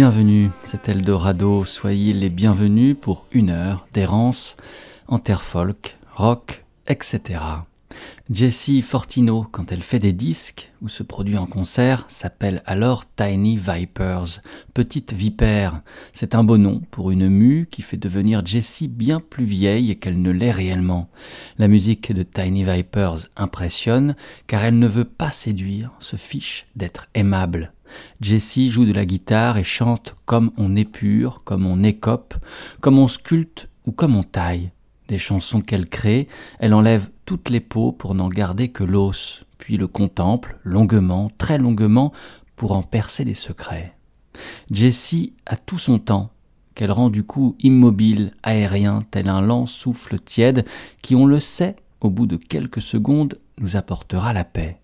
Bienvenus. C'est Eldorado, soyez les bienvenus pour une heure d'errance en terre folk, rock, etc. Jessie Fortino, quand elle fait des disques ou se produit en concert, s'appelle alors Tiny Vipers, petite vipère. C'est un beau nom pour une mue qui fait devenir Jessie bien plus vieille qu'elle ne l'est réellement. La musique de Tiny Vipers impressionne car elle ne veut pas séduire, se fiche d'être aimable. Jessie joue de la guitare et chante comme on épure, comme on écope, comme on sculpte ou comme on taille. Des chansons qu'elle crée, elle enlève toutes les peaux pour n'en garder que l'os, puis le contemple longuement, très longuement, pour en percer les secrets. Jessie a tout son temps, qu'elle rend du coup immobile, aérien, tel un lent souffle tiède, qui, on le sait, au bout de quelques secondes, nous apportera la paix.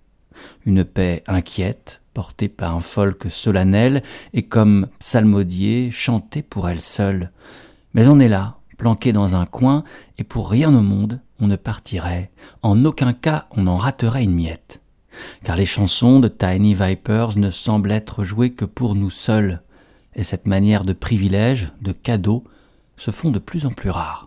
Une paix inquiète, portée par un folk solennel et comme psalmodier chanté pour elle seule. Mais on est là, planqué dans un coin, et pour rien au monde on ne partirait, en aucun cas on en raterait une miette. Car les chansons de Tiny Vipers ne semblent être jouées que pour nous seuls, et cette manière de privilège, de cadeau, se font de plus en plus rares.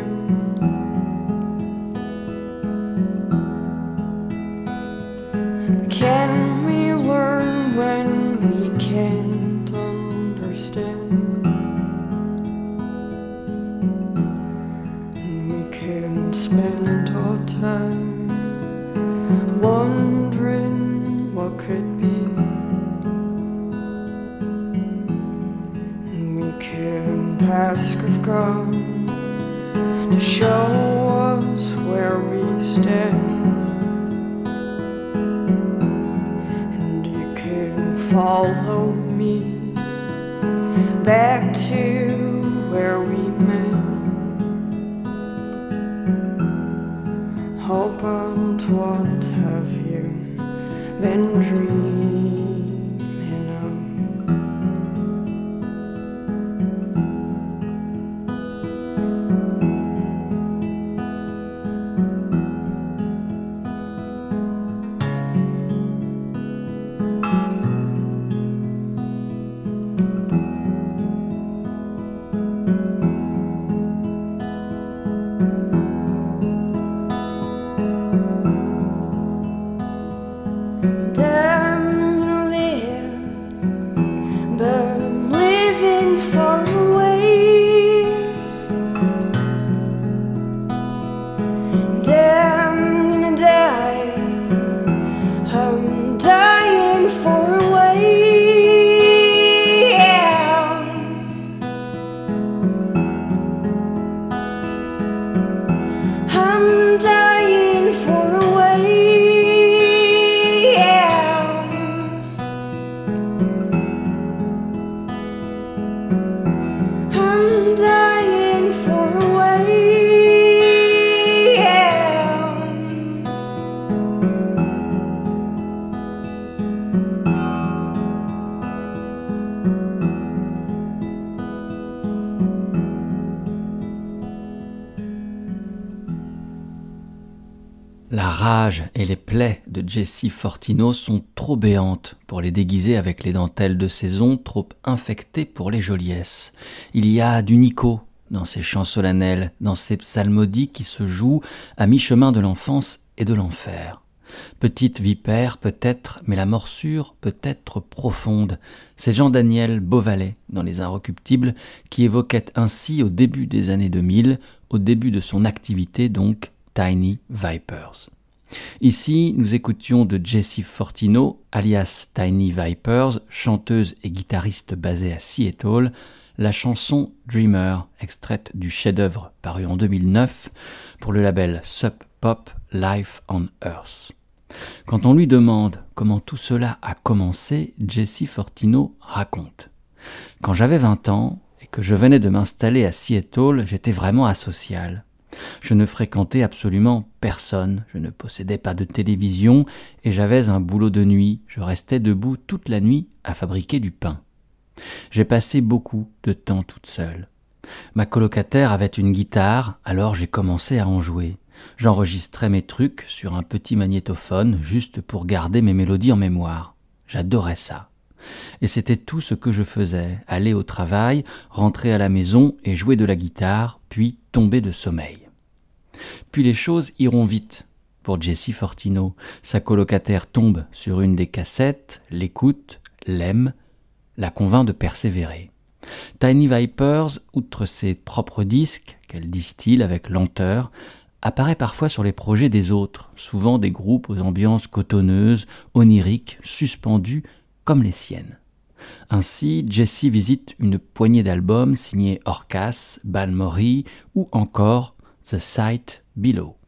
him Jessie Fortino sont trop béantes pour les déguiser avec les dentelles de saison trop infectées pour les joliesses. Il y a du Nico dans ces chants solennels, dans ces psalmodies qui se jouent à mi-chemin de l'enfance et de l'enfer. Petite vipère peut-être, mais la morsure peut être profonde. C'est Jean-Daniel Beauvalet, dans Les Inrecuptibles, qui évoquait ainsi au début des années 2000, au début de son activité donc, Tiny Vipers. Ici, nous écoutions de Jessie Fortino, alias Tiny Vipers, chanteuse et guitariste basée à Seattle, la chanson Dreamer, extraite du chef-d'œuvre paru en 2009 pour le label Sub Pop Life on Earth. Quand on lui demande comment tout cela a commencé, Jessie Fortino raconte. Quand j'avais 20 ans et que je venais de m'installer à Seattle, j'étais vraiment asocial. Je ne fréquentais absolument personne, je ne possédais pas de télévision et j'avais un boulot de nuit, je restais debout toute la nuit à fabriquer du pain. J'ai passé beaucoup de temps toute seule. Ma colocataire avait une guitare, alors j'ai commencé à en jouer. J'enregistrais mes trucs sur un petit magnétophone juste pour garder mes mélodies en mémoire. J'adorais ça. Et c'était tout ce que je faisais, aller au travail, rentrer à la maison et jouer de la guitare, puis tomber de sommeil. Puis les choses iront vite. Pour Jessie Fortino, sa colocataire tombe sur une des cassettes, l'écoute, l'aime, la convainc de persévérer. Tiny Vipers, outre ses propres disques, qu'elle distille avec lenteur, apparaît parfois sur les projets des autres, souvent des groupes aux ambiances cotonneuses, oniriques, suspendues, les siennes. Ainsi, Jessie visite une poignée d'albums signés Orcas, Balmori ou encore The Sight Below.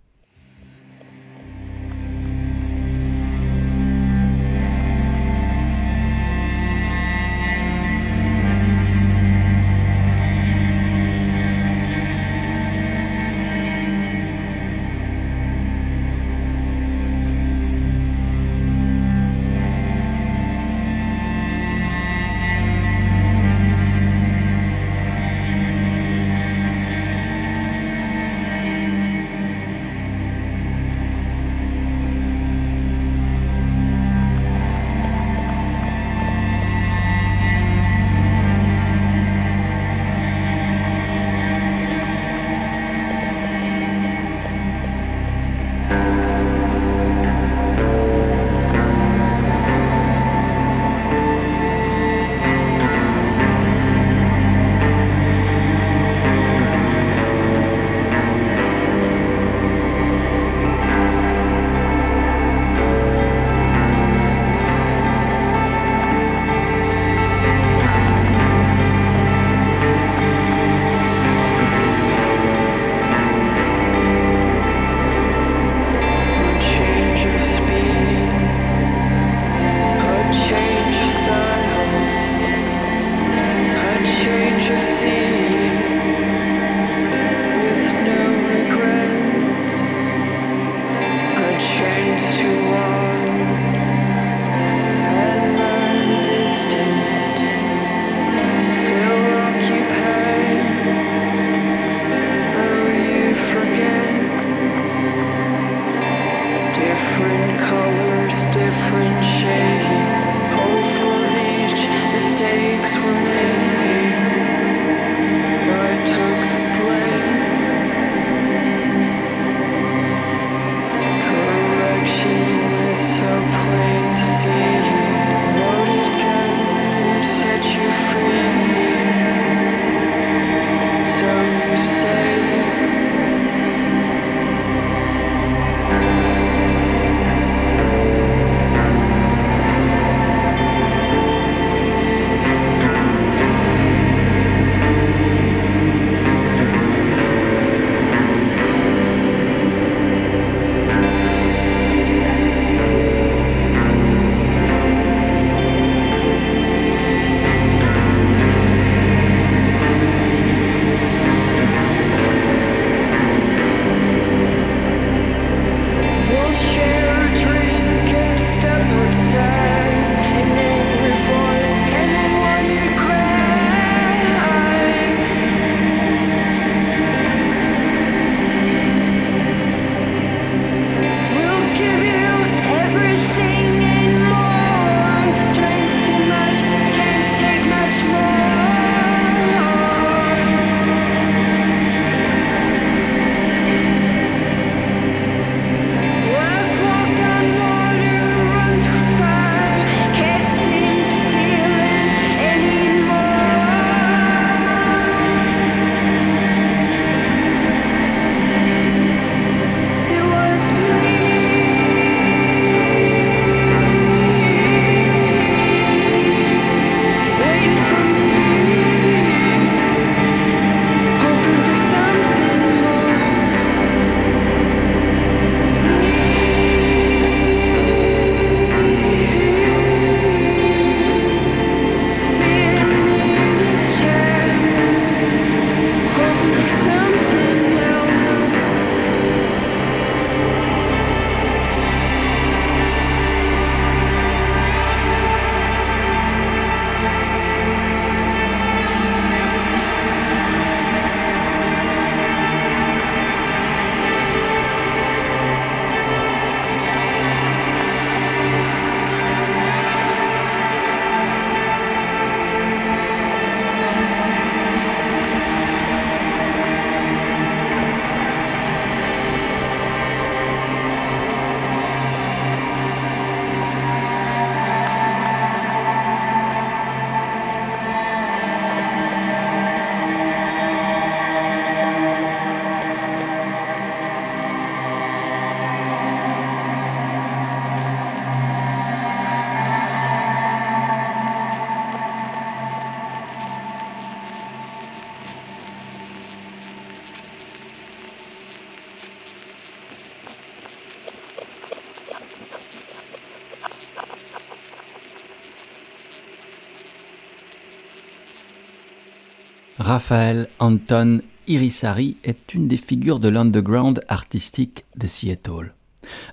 Raphaël Anton Irisari est une des figures de l'underground artistique de Seattle.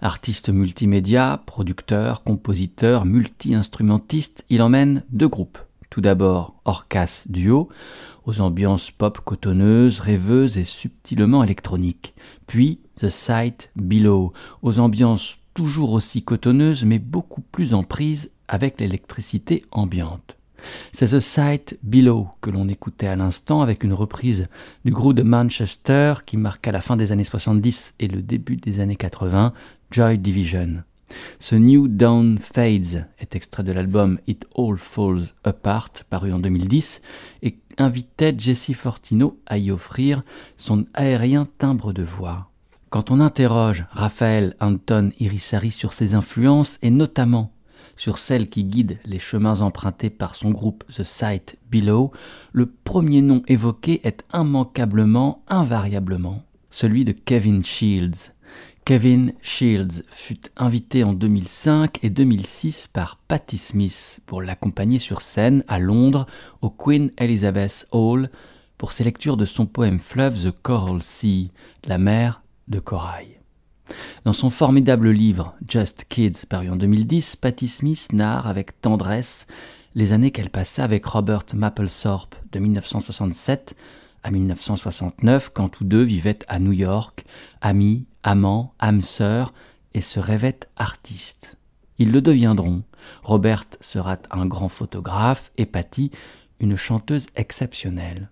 Artiste multimédia, producteur, compositeur, multi-instrumentiste, il emmène deux groupes. Tout d'abord Orcas Duo, aux ambiances pop cotonneuses, rêveuses et subtilement électroniques. Puis The Sight Below, aux ambiances toujours aussi cotonneuses mais beaucoup plus en prise avec l'électricité ambiante. C'est The Sight Below que l'on écoutait à l'instant avec une reprise du groupe de Manchester qui marqua la fin des années 70 et le début des années 80, Joy Division. Ce New Dawn Fades est extrait de l'album It All Falls Apart, paru en 2010, et invitait Jesse Fortino à y offrir son aérien timbre de voix. Quand on interroge Raphaël Anton Irisari sur ses influences, et notamment sur celles qui guident les chemins empruntés par son groupe The Sight Below, le premier nom évoqué est immanquablement, invariablement, celui de Kevin Shields. Kevin Shields fut invité en 2005 et 2006 par Patti Smith pour l'accompagner sur scène à Londres au Queen Elizabeth Hall pour ses lectures de son poème fleuve The Coral Sea, la mer de corail. Dans son formidable livre Just Kids, paru en 2010, Patti Smith narre avec tendresse les années qu'elle passa avec Robert Mapplethorpe de 1967 à 1969, quand tous deux vivaient à New York, amis, amants, âmes sœurs, et se rêvaient artistes. Ils le deviendront. Robert sera un grand photographe et Patty une chanteuse exceptionnelle.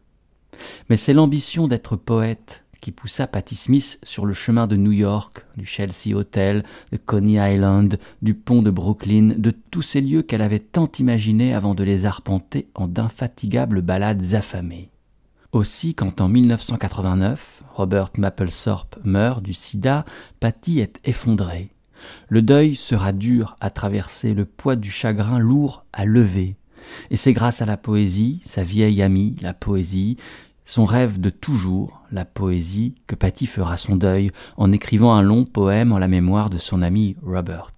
Mais c'est l'ambition d'être poète qui poussa Patti Smith sur le chemin de New York, du Chelsea Hotel, de Coney Island, du pont de Brooklyn, de tous ces lieux qu'elle avait tant imaginés avant de les arpenter en d'infatigables balades affamées. Aussi, quand en 1989, Robert Mapplethorpe meurt du sida, Patty est effondrée. Le deuil sera dur à traverser, le poids du chagrin lourd à lever. Et c'est grâce à la poésie, sa vieille amie, la poésie, son rêve de toujours, la poésie, que Patty fera son deuil en écrivant un long poème en la mémoire de son ami Robert.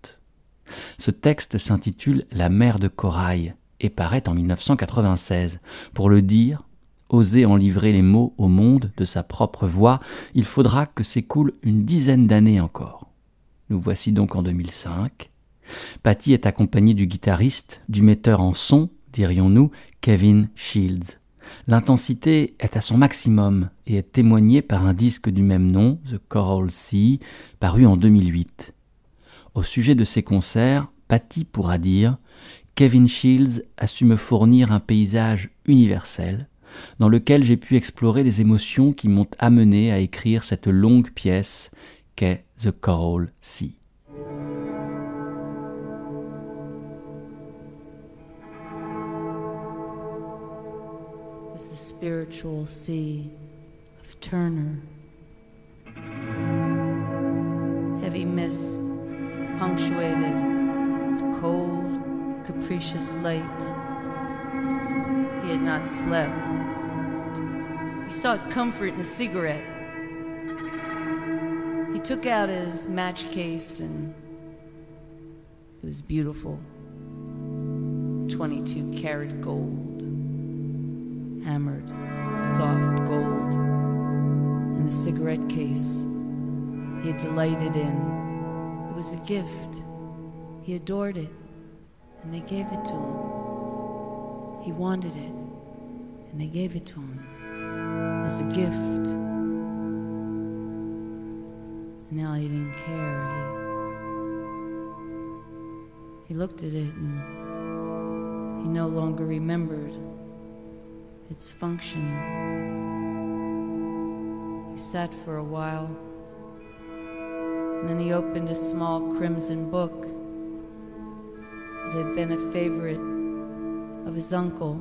Ce texte s'intitule La mer de corail et paraît en 1996. Pour le dire, oser en livrer les mots au monde de sa propre voix, il faudra que s'écoule une dizaine d'années encore. Nous voici donc en 2005. Patty est accompagnée du guitariste, du metteur en son, dirions-nous, Kevin Shields. L'intensité est à son maximum et est témoignée par un disque du même nom, The Coral Sea, paru en 2008. Au sujet de ses concerts, Patty pourra dire Kevin Shields a su me fournir un paysage universel, dans lequel j'ai pu explorer les émotions qui m'ont amené à écrire cette longue pièce qu'est The Coral Sea. The spiritual sea of Turner. Heavy mist punctuated with cold, capricious light. He had not slept. He sought comfort in a cigarette. He took out his match case and it was beautiful 22 karat gold hammered, soft gold, and the cigarette case he had delighted in. It was a gift. He adored it, and they gave it to him. He wanted it, and they gave it to him as a gift. Now he didn't care. He, he looked at it and he no longer remembered its function. He sat for a while, and then he opened a small crimson book. It had been a favorite of his uncle.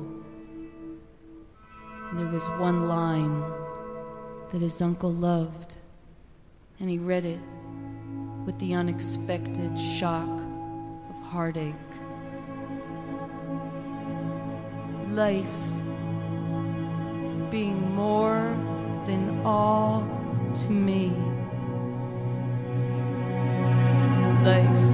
And there was one line that his uncle loved, and he read it with the unexpected shock of heartache. Life being more than all to me. Life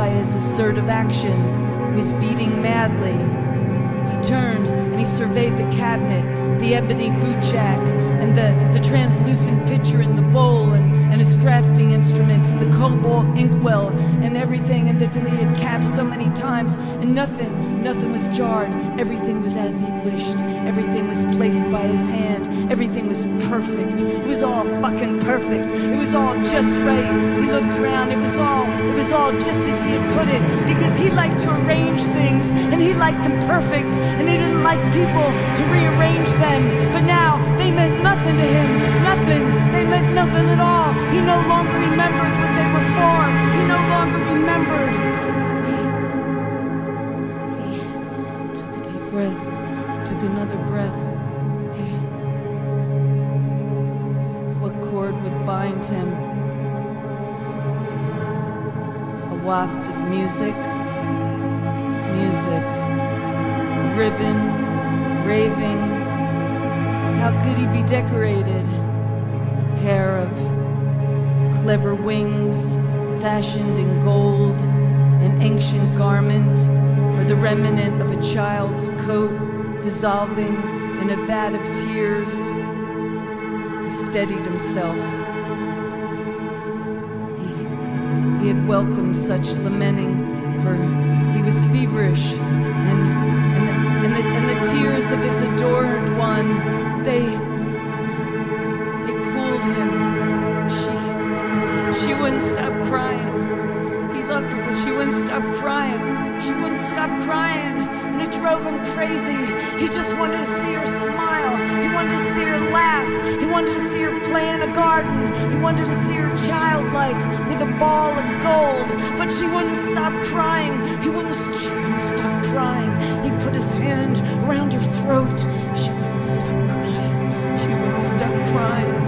by his assertive action, was beating madly. He turned and he surveyed the cabinet, the ebony boot jack, and the, the translucent pitcher in the bowl, and and his drafting instruments and the cobalt inkwell and everything and the deleted caps so many times and nothing, nothing was jarred. Everything was as he wished. Everything was placed by his hand. Everything was perfect. It was all fucking perfect. It was all just right. He looked around. It was all, it was all just as he had put it because he liked to arrange things and he liked them perfect and he didn't like people to rearrange them. But now they meant nothing to him. Nothing. They meant nothing at all. He no longer remembered what they were for. He no longer remembered. He, he took a deep breath, took another breath. He, what cord would bind him? Waft of music, music, ribbon, raving. How could he be decorated? A pair of clever wings fashioned in gold, an ancient garment, or the remnant of a child's coat dissolving in a vat of tears. He steadied himself. He, had welcomed such lamenting, for he was feverish, and, and, the, and, the, and the tears of his adored one, they, they cooled him. She, she wouldn't stop crying. He loved her, but she wouldn't stop crying. She wouldn't stop crying, drove him crazy. He just wanted to see her smile. He wanted to see her laugh. He wanted to see her play in a garden. He wanted to see her childlike with a ball of gold. But she wouldn't stop crying. He wouldn't, she wouldn't stop crying. He put his hand around her throat. She wouldn't stop crying. She wouldn't stop crying.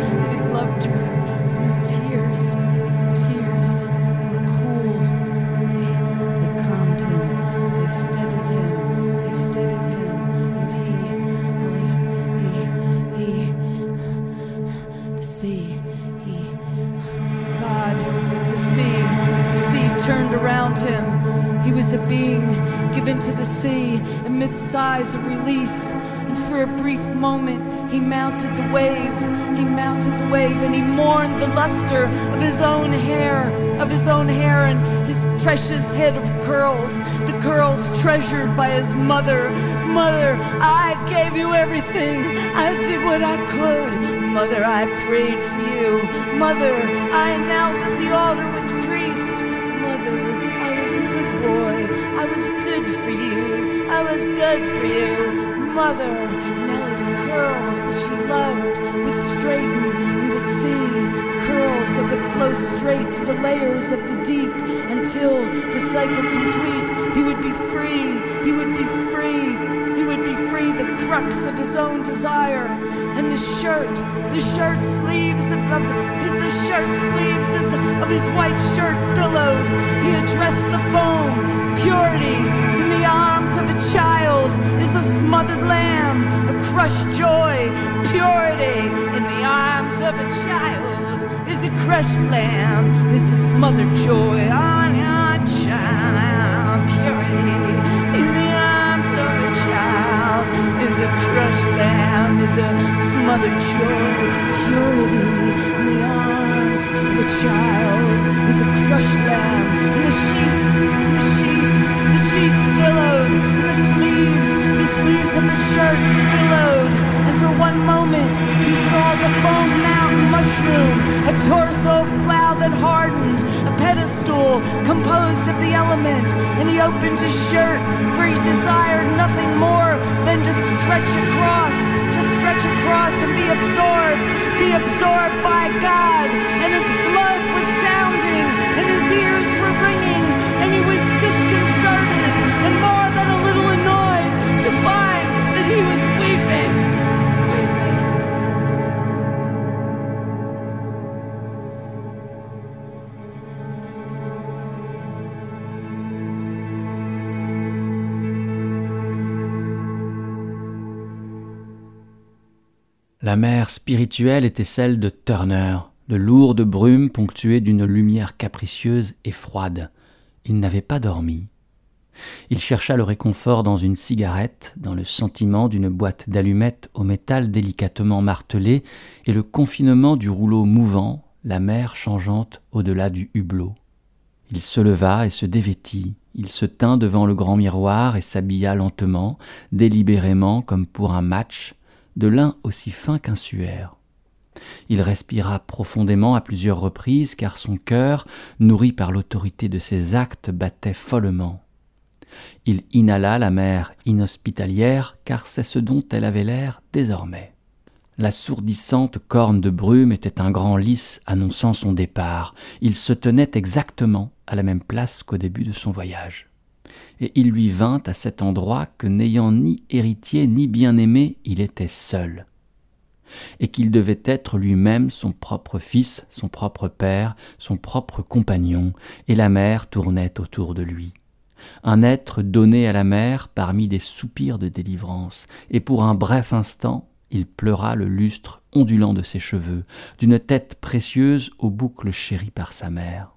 Of release. And for a brief moment, he mounted the wave. He mounted the wave and he mourned the luster of his own hair, of his own hair and his precious head of curls, the curls treasured by his mother. Mother, I gave you everything. I did what I could. Mother, I prayed for you. Mother, I knelt at the altar with the priest. Mother, I was a good boy. I was good for you. I was good for you. Mother, and his curls that she loved would straighten in the sea. Curls that would flow straight to the layers of the deep until the cycle complete. He would be free. He would be free. He would be free, the crux of his own desire. And the shirt, the shirt sleeves of, the, the shirt sleeves of, of his white shirt billowed. He addressed the foam, purity in the arms of a child is a smothered lamb, a crushed joy, purity in the arms of a child is a crushed lamb, is a smothered joy. On child, purity in the arms of a child is a crushed lamb, is a smothered joy, purity in the arms of a child is a crushed lamb, and the sheets, in the sheets, sheets billowed, and the sleeves, the sleeves of the shirt billowed, and for one moment he saw the foam mountain mushroom, a torso of cloud that hardened, a pedestal composed of the element, and he opened his shirt, for he desired nothing more than to stretch across, to stretch across and be absorbed, be absorbed by God, and his blood was sounding, and his ears were ringing, and he was disconcerted La mer spirituelle était celle de Turner, de lourdes brumes ponctuées d'une lumière capricieuse et froide. Il n'avait pas dormi. Il chercha le réconfort dans une cigarette, dans le sentiment d'une boîte d'allumettes au métal délicatement martelé et le confinement du rouleau mouvant, la mer changeante au-delà du hublot. Il se leva et se dévêtit. Il se tint devant le grand miroir et s'habilla lentement, délibérément comme pour un match, de lin aussi fin qu'un suaire. Il respira profondément à plusieurs reprises car son cœur, nourri par l'autorité de ses actes, battait follement. Il inhala la mer inhospitalière, car c'est ce dont elle avait l'air désormais. L'assourdissante corne de brume était un grand lys annonçant son départ. Il se tenait exactement à la même place qu'au début de son voyage. Et il lui vint à cet endroit que n'ayant ni héritier ni bien-aimé, il était seul. Et qu'il devait être lui-même son propre fils, son propre père, son propre compagnon, et la mer tournait autour de lui un être donné à la mer parmi des soupirs de délivrance, et pour un bref instant il pleura le lustre ondulant de ses cheveux, d'une tête précieuse aux boucles chéries par sa mère.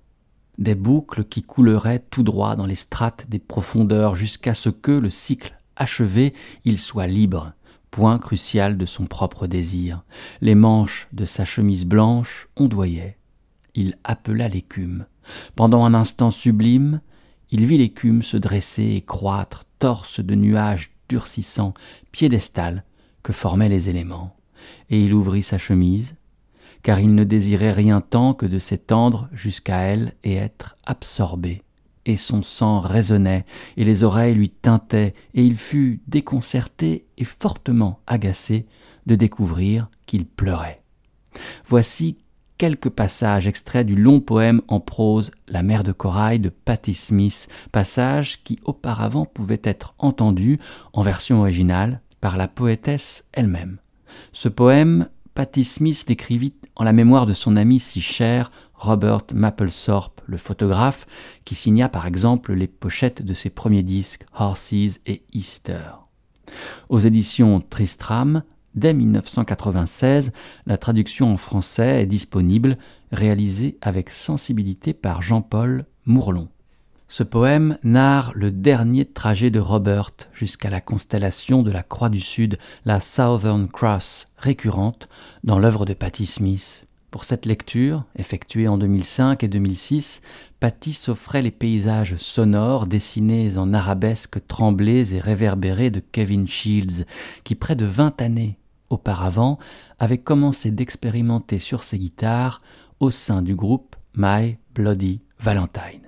Des boucles qui couleraient tout droit dans les strates des profondeurs jusqu'à ce que, le cycle achevé, il soit libre, point crucial de son propre désir. Les manches de sa chemise blanche ondoyaient. Il appela l'écume. Pendant un instant sublime, il vit l'écume se dresser et croître, torse de nuages durcissants, piédestal que formaient les éléments, et il ouvrit sa chemise, car il ne désirait rien tant que de s'étendre jusqu'à elle et être absorbé. Et son sang résonnait, et les oreilles lui tintaient, et il fut déconcerté et fortement agacé de découvrir qu'il pleurait. Voici quelques passages extraits du long poème en prose La mer de corail de Patti Smith, passages qui auparavant pouvaient être entendus en version originale par la poétesse elle-même. Ce poème, Patti Smith l'écrivit en la mémoire de son ami si cher Robert Mapplethorpe, le photographe, qui signa par exemple les pochettes de ses premiers disques Horses et Easter. Aux éditions Tristram, Dès 1996, la traduction en français est disponible, réalisée avec sensibilité par Jean-Paul Mourlon. Ce poème narre le dernier trajet de Robert jusqu'à la constellation de la Croix du Sud, la Southern Cross, récurrente dans l'œuvre de Patti Smith. Pour cette lecture, effectuée en 2005 et 2006, Patti s'offrait les paysages sonores dessinés en arabesques tremblés et réverbérés de Kevin Shields, qui près de vingt années auparavant, avait commencé d'expérimenter sur ses guitares au sein du groupe My Bloody Valentine.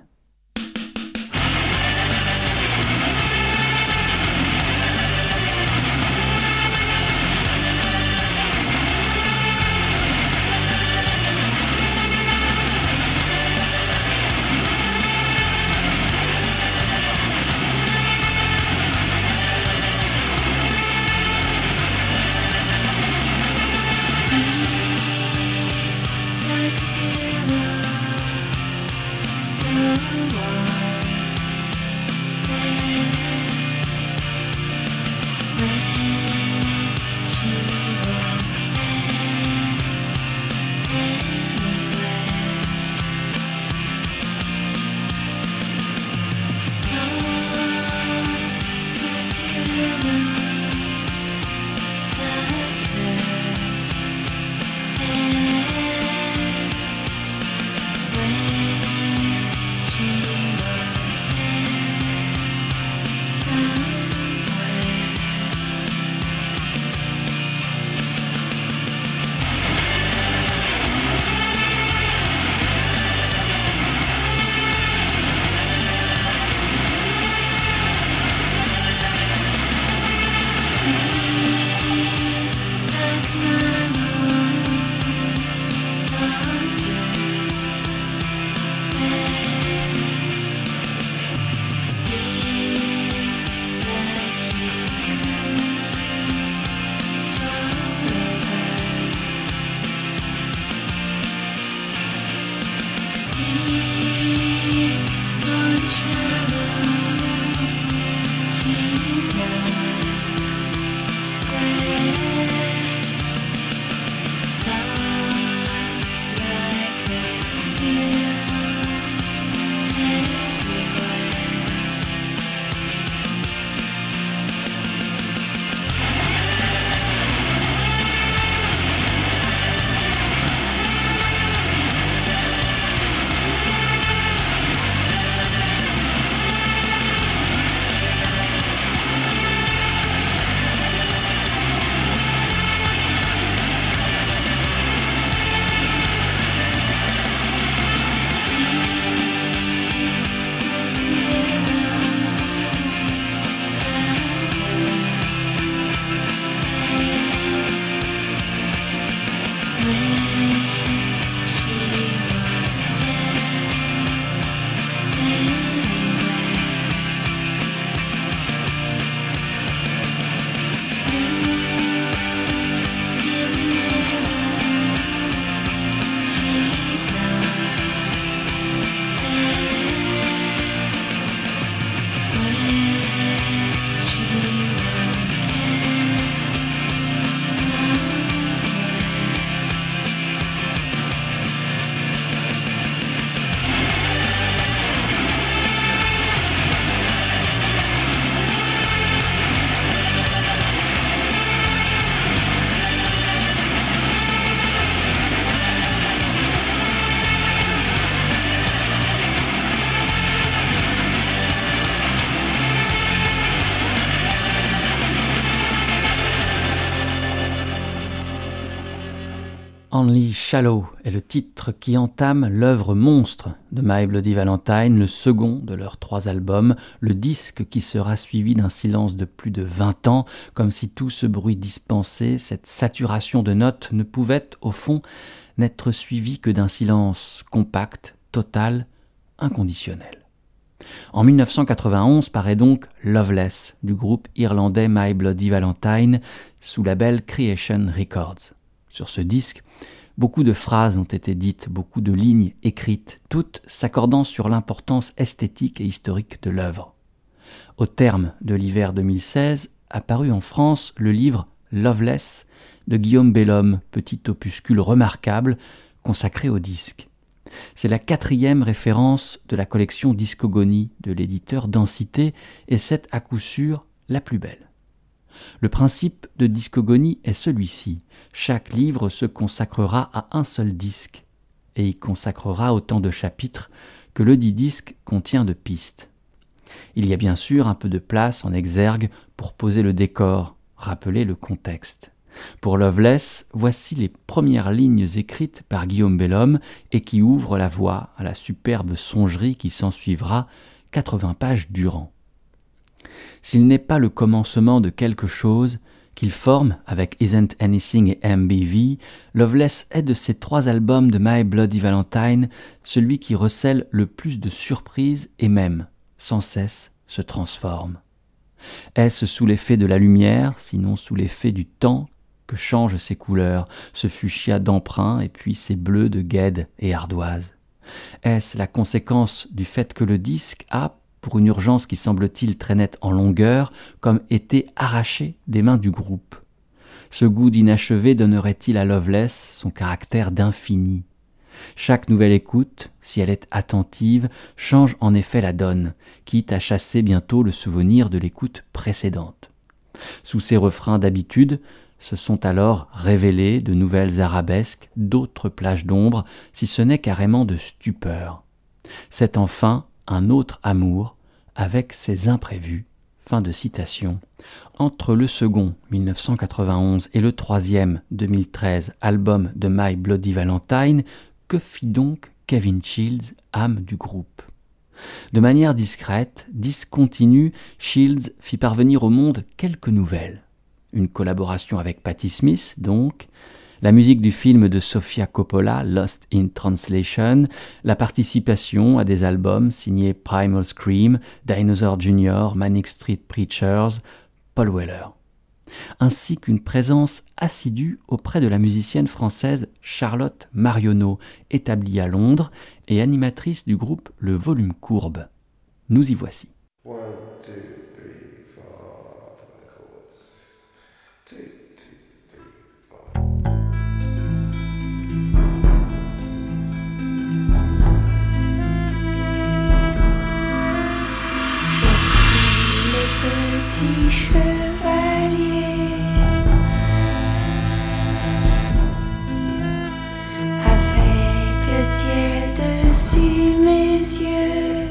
Shallow est le titre qui entame l'œuvre monstre de My Bloody Valentine, le second de leurs trois albums, le disque qui sera suivi d'un silence de plus de 20 ans, comme si tout ce bruit dispensé, cette saturation de notes ne pouvait, au fond, n'être suivi que d'un silence compact, total, inconditionnel. En 1991 paraît donc Loveless du groupe irlandais My Bloody Valentine sous label Creation Records. Sur ce disque, beaucoup de phrases ont été dites, beaucoup de lignes écrites, toutes s'accordant sur l'importance esthétique et historique de l'œuvre. Au terme de l'hiver 2016, apparut en France le livre Loveless de Guillaume Bellhomme, petit opuscule remarquable consacré au disque. C'est la quatrième référence de la collection Discogonie de l'éditeur Densité et c'est à coup sûr la plus belle. Le principe de discogonie est celui-ci. Chaque livre se consacrera à un seul disque, et y consacrera autant de chapitres que le dit disque contient de pistes. Il y a bien sûr un peu de place en exergue pour poser le décor, rappeler le contexte. Pour Loveless, voici les premières lignes écrites par Guillaume Bellhomme et qui ouvrent la voie à la superbe songerie qui s'ensuivra 80 pages durant. S'il n'est pas le commencement de quelque chose, qu'il forme avec Isn't Anything et MBV, Loveless est de ces trois albums de My Bloody Valentine celui qui recèle le plus de surprises et même, sans cesse, se transforme. Est-ce sous l'effet de la lumière, sinon sous l'effet du temps, que changent ses couleurs, ce fuchsia d'emprunt et puis ces bleus de guêde et ardoise? Est-ce la conséquence du fait que le disque a, pour une urgence qui semble-t-il très nette en longueur, comme été arraché des mains du groupe. Ce goût d'inachevé donnerait-il à Loveless son caractère d'infini Chaque nouvelle écoute, si elle est attentive, change en effet la donne, quitte à chasser bientôt le souvenir de l'écoute précédente. Sous ces refrains d'habitude, se sont alors révélées de nouvelles arabesques, d'autres plages d'ombre, si ce n'est carrément de stupeur. C'est enfin un autre amour avec ses imprévus. Fin de citation. Entre le second 1991 et le troisième 2013 album de My Bloody Valentine, que fit donc Kevin Shields, âme du groupe? De manière discrète, discontinue, Shields fit parvenir au monde quelques nouvelles. Une collaboration avec Patti Smith, donc, la musique du film de Sofia Coppola, Lost in Translation, la participation à des albums signés Primal Scream, Dinosaur Jr., Manic Street Preachers, Paul Weller, ainsi qu'une présence assidue auprès de la musicienne française Charlotte Marionneau, établie à Londres et animatrice du groupe Le Volume Courbe. Nous y voici. Je suis le petit chevalier avec le ciel dessus mes yeux.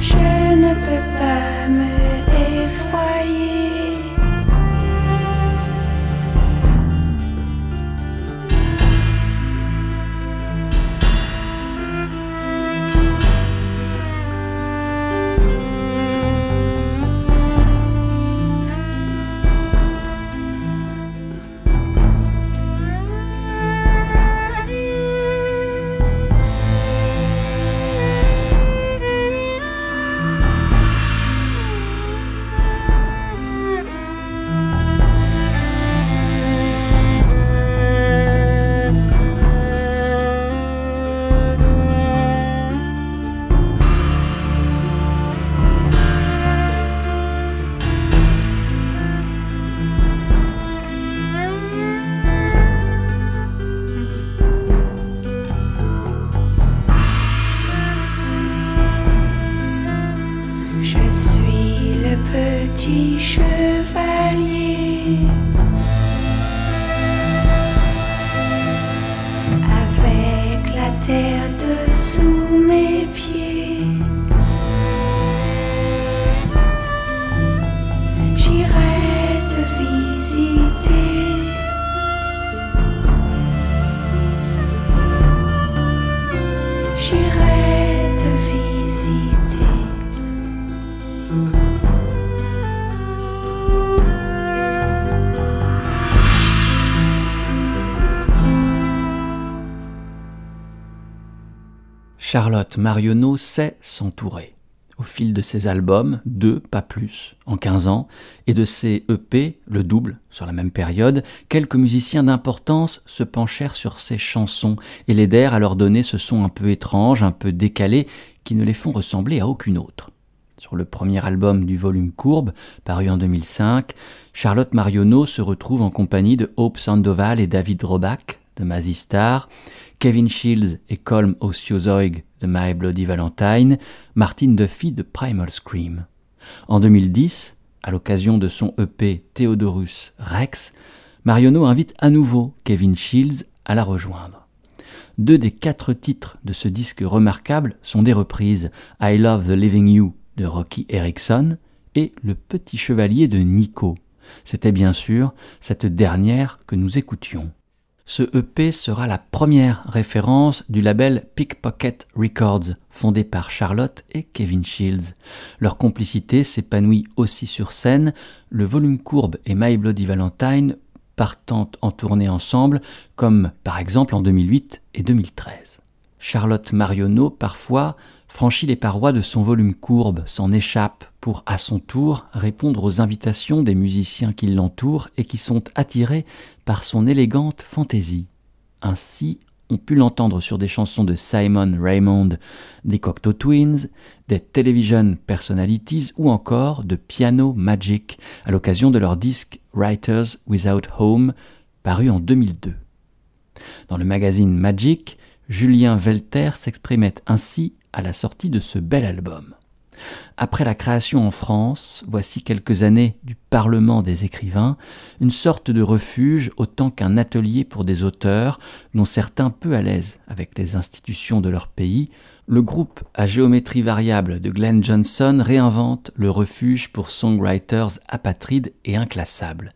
Je ne peux pas me effroyer. Charlotte Marionneau sait s'entourer. Au fil de ses albums, deux, pas plus, en 15 ans, et de ses EP, le double, sur la même période, quelques musiciens d'importance se penchèrent sur ses chansons et l'aidèrent à leur donner ce son un peu étrange, un peu décalé, qui ne les font ressembler à aucune autre. Sur le premier album du volume Courbe, paru en 2005, Charlotte Marionneau se retrouve en compagnie de Hope Sandoval et David Roback de Mazistar, Kevin Shields et Colm Osiozoig de My Bloody Valentine, Martin Duffy de Primal Scream. En 2010, à l'occasion de son EP Theodorus Rex, Marionneau invite à nouveau Kevin Shields à la rejoindre. Deux des quatre titres de ce disque remarquable sont des reprises I Love the Living You de Rocky Erickson et Le Petit Chevalier de Nico. C'était bien sûr cette dernière que nous écoutions. Ce EP sera la première référence du label Pickpocket Records, fondé par Charlotte et Kevin Shields. Leur complicité s'épanouit aussi sur scène, le volume courbe et My Bloody Valentine partant en tournée ensemble, comme par exemple en 2008 et 2013. Charlotte Marionneau, parfois, franchit les parois de son volume courbe, s'en échappe pour, à son tour, répondre aux invitations des musiciens qui l'entourent et qui sont attirés par son élégante fantaisie. Ainsi, on pu l'entendre sur des chansons de Simon Raymond, des Cocteau Twins, des Television Personalities ou encore de Piano Magic à l'occasion de leur disque Writers Without Home paru en 2002. Dans le magazine Magic, Julien Velter s'exprimait ainsi à la sortie de ce bel album. Après la création en France, voici quelques années du Parlement des écrivains, une sorte de refuge autant qu'un atelier pour des auteurs, dont certains peu à l'aise avec les institutions de leur pays, le groupe à géométrie variable de Glenn Johnson réinvente le refuge pour songwriters apatrides et inclassables.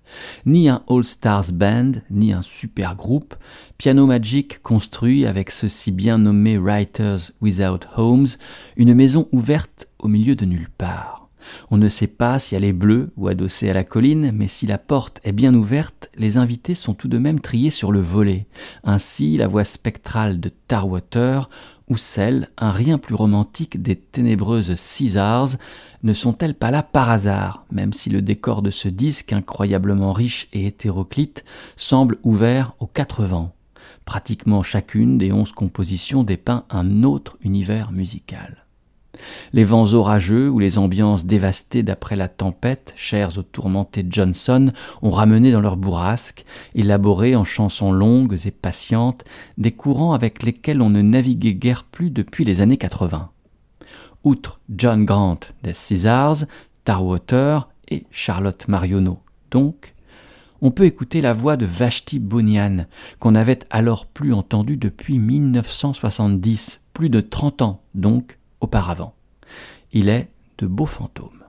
Ni un All-Stars Band, ni un super groupe, Piano Magic construit avec ce si bien nommé Writers Without Homes une maison ouverte au milieu de nulle part. On ne sait pas si elle est bleue ou adossée à la colline, mais si la porte est bien ouverte, les invités sont tout de même triés sur le volet. Ainsi, la voix spectrale de Tarwater ou celle, un rien plus romantique des ténébreuses Caesars, ne sont-elles pas là par hasard, même si le décor de ce disque incroyablement riche et hétéroclite semble ouvert aux quatre vents Pratiquement chacune des onze compositions dépeint un autre univers musical. Les vents orageux ou les ambiances dévastées d'après la tempête, chères au tourmenté Johnson, ont ramené dans leur bourrasque, élaboré en chansons longues et patientes, des courants avec lesquels on ne naviguait guère plus depuis les années 80. Outre John Grant des Caesars, Tarwater et Charlotte Marionneau, donc, on peut écouter la voix de Vashti Bunyan, qu'on n'avait alors plus entendue depuis 1970, plus de 30 ans donc, auparavant. Il est de beaux fantômes.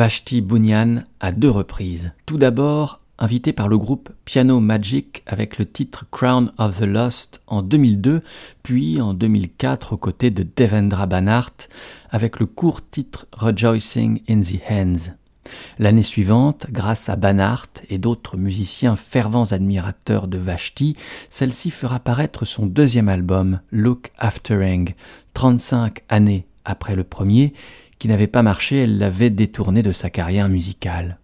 Vashti Bunyan à deux reprises. Tout d'abord, invité par le groupe Piano Magic avec le titre Crown of the Lost en 2002, puis en 2004 aux côtés de Devendra Banhart avec le court titre Rejoicing in the Hands. L'année suivante, grâce à Banhart et d'autres musiciens fervents admirateurs de Vashti, celle-ci fera paraître son deuxième album, Look Aftering, 35 années après le premier, qui n'avait pas marché, elle l'avait détourné de sa carrière musicale.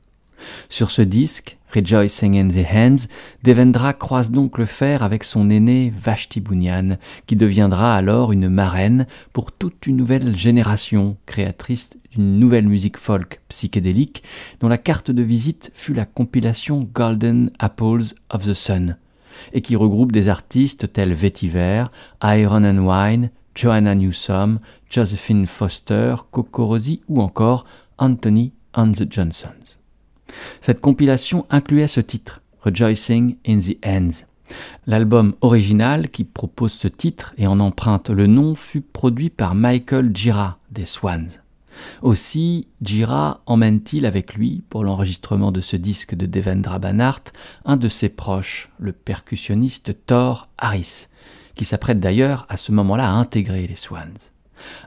Sur ce disque, Rejoicing in the Hands, Devendra croise donc le fer avec son aîné Vashti Bunyan, qui deviendra alors une marraine pour toute une nouvelle génération créatrice d'une nouvelle musique folk psychédélique, dont la carte de visite fut la compilation Golden Apples of the Sun, et qui regroupe des artistes tels Vetiver, Iron and Wine, Joanna Newsom, Josephine Foster, Coco Rosie ou encore Anthony and the Johnsons. Cette compilation incluait ce titre, Rejoicing in the Ends. L'album original qui propose ce titre et en emprunte le nom fut produit par Michael Gira des Swans. Aussi, Gira emmène-t-il avec lui, pour l'enregistrement de ce disque de Devendra Banhart, un de ses proches, le percussionniste Thor Harris, qui s'apprête d'ailleurs à ce moment-là à intégrer les Swans.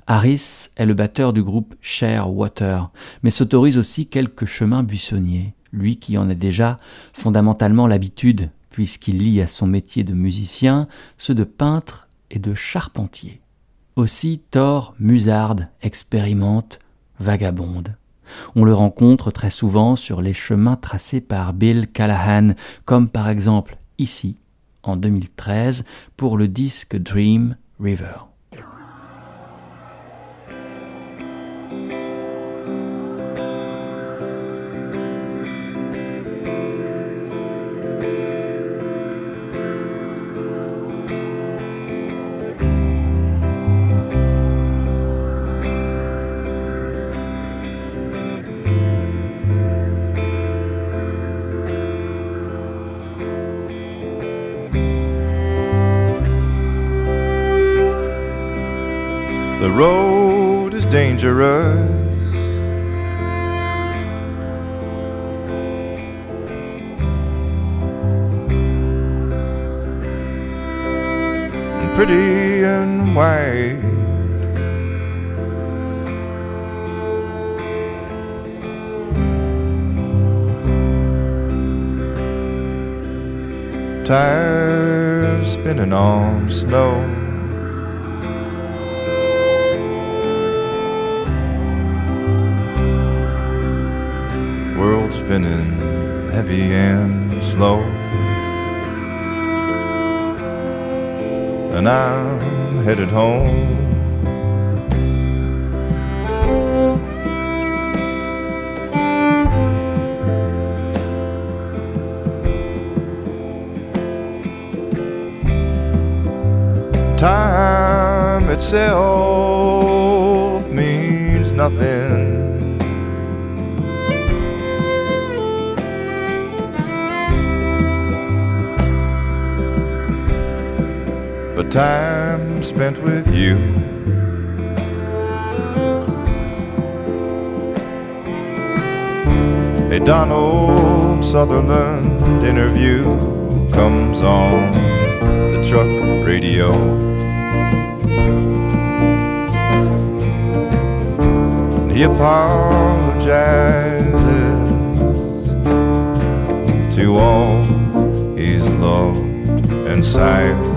Harris est le batteur du groupe Share Water, mais s'autorise aussi quelques chemins buissonniers, lui qui en a déjà fondamentalement l'habitude, puisqu'il lie à son métier de musicien ceux de peintre et de charpentier. Aussi Thor musarde, expérimente, vagabonde. On le rencontre très souvent sur les chemins tracés par Bill Callahan, comme par exemple ici, en 2013 pour le disque Dream River. World spinning heavy and slow. And I'm headed home. Time itself means nothing But time spent with you. A Donald Sutherland interview comes on the truck radio. He apologizes to all he's loved and sired.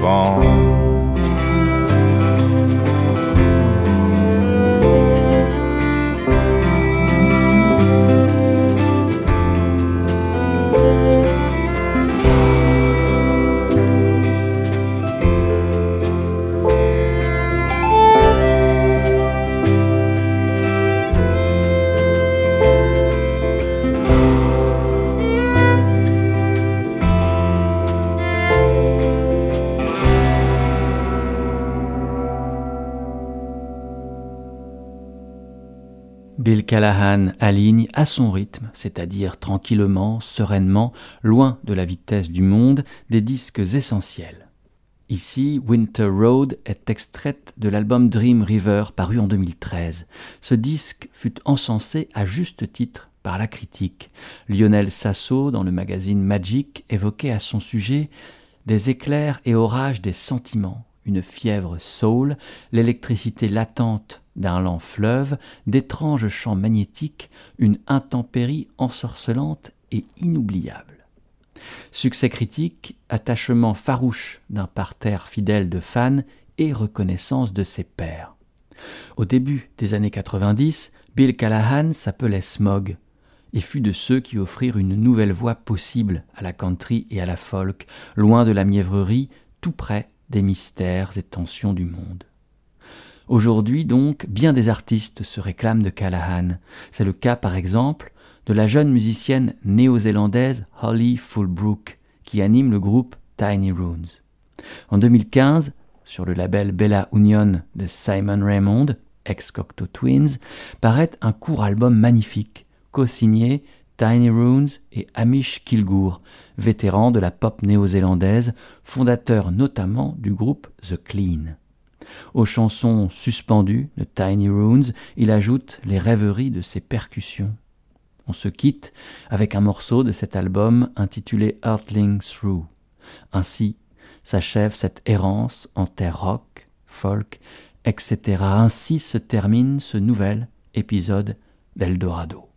Just Callahan aligne à son rythme, c'est-à-dire tranquillement, sereinement, loin de la vitesse du monde, des disques essentiels. Ici, Winter Road est extraite de l'album Dream River paru en 2013. Ce disque fut encensé à juste titre par la critique. Lionel Sasso, dans le magazine Magic, évoquait à son sujet des éclairs et orages des sentiments, une fièvre soul, l'électricité latente d'un lent fleuve, d'étranges champs magnétiques, une intempérie ensorcelante et inoubliable. Succès critique, attachement farouche d'un parterre fidèle de fans et reconnaissance de ses pairs. Au début des années 90, Bill Callahan s'appelait Smog et fut de ceux qui offrirent une nouvelle voie possible à la country et à la folk, loin de la mièvrerie, tout près des mystères et tensions du monde. Aujourd'hui donc, bien des artistes se réclament de Callahan. C'est le cas par exemple de la jeune musicienne néo-zélandaise Holly Fulbrook, qui anime le groupe Tiny Runes. En 2015, sur le label Bella Union de Simon Raymond, ex-Cocteau Twins, paraît un court album magnifique, co-signé Tiny Runes et Amish Kilgour, vétéran de la pop néo-zélandaise, fondateur notamment du groupe The Clean. Aux chansons suspendues de Tiny Runes, il ajoute les rêveries de ses percussions. On se quitte avec un morceau de cet album intitulé Earthling Through. Ainsi s'achève cette errance en terre rock, folk, etc. Ainsi se termine ce nouvel épisode d'Eldorado.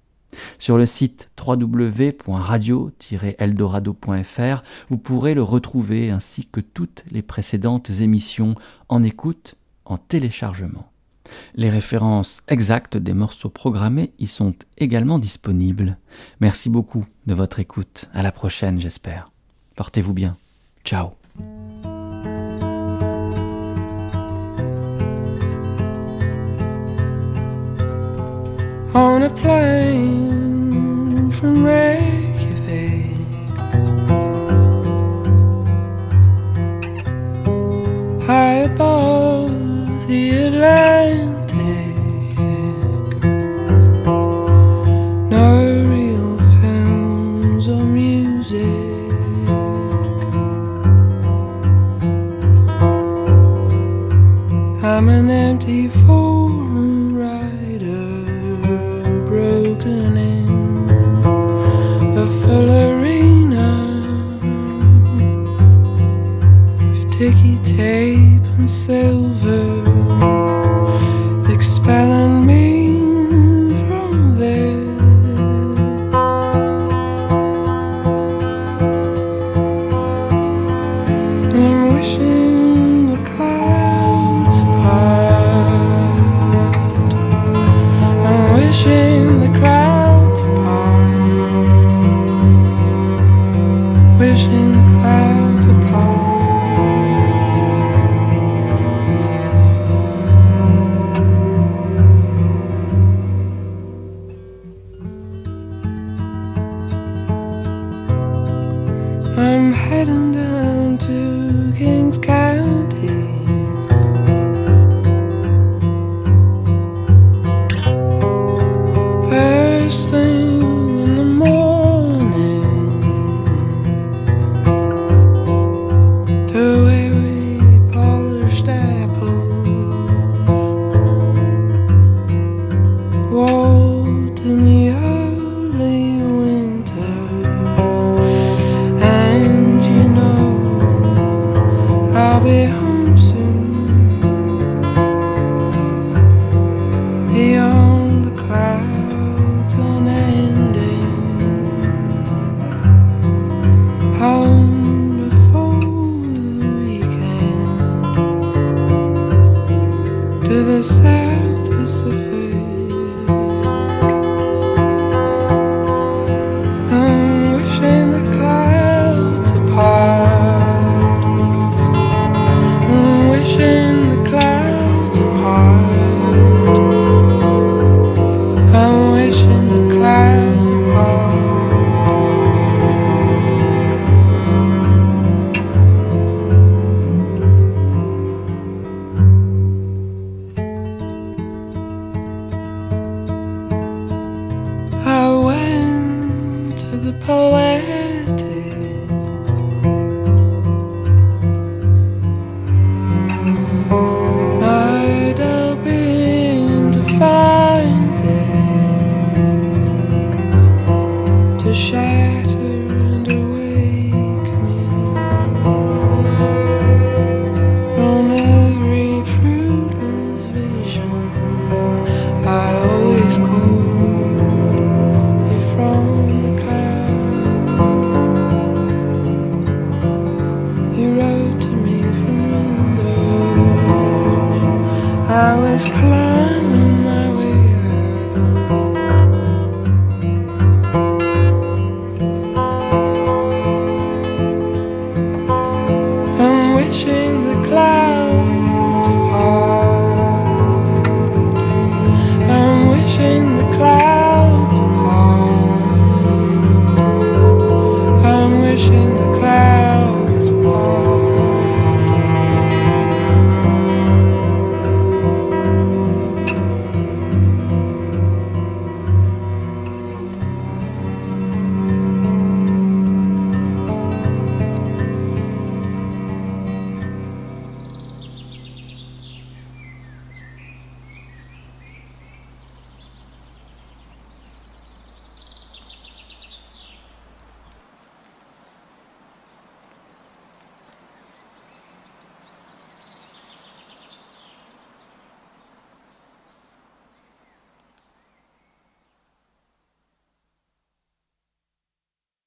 Sur le site www.radio-eldorado.fr, vous pourrez le retrouver ainsi que toutes les précédentes émissions en écoute, en téléchargement. Les références exactes des morceaux programmés y sont également disponibles. Merci beaucoup de votre écoute. À la prochaine, j'espère. Portez-vous bien. Ciao. On a plane from Reykjavik. High above the Atlantic, no real films or music. I'm an empty fallen tape and silver, away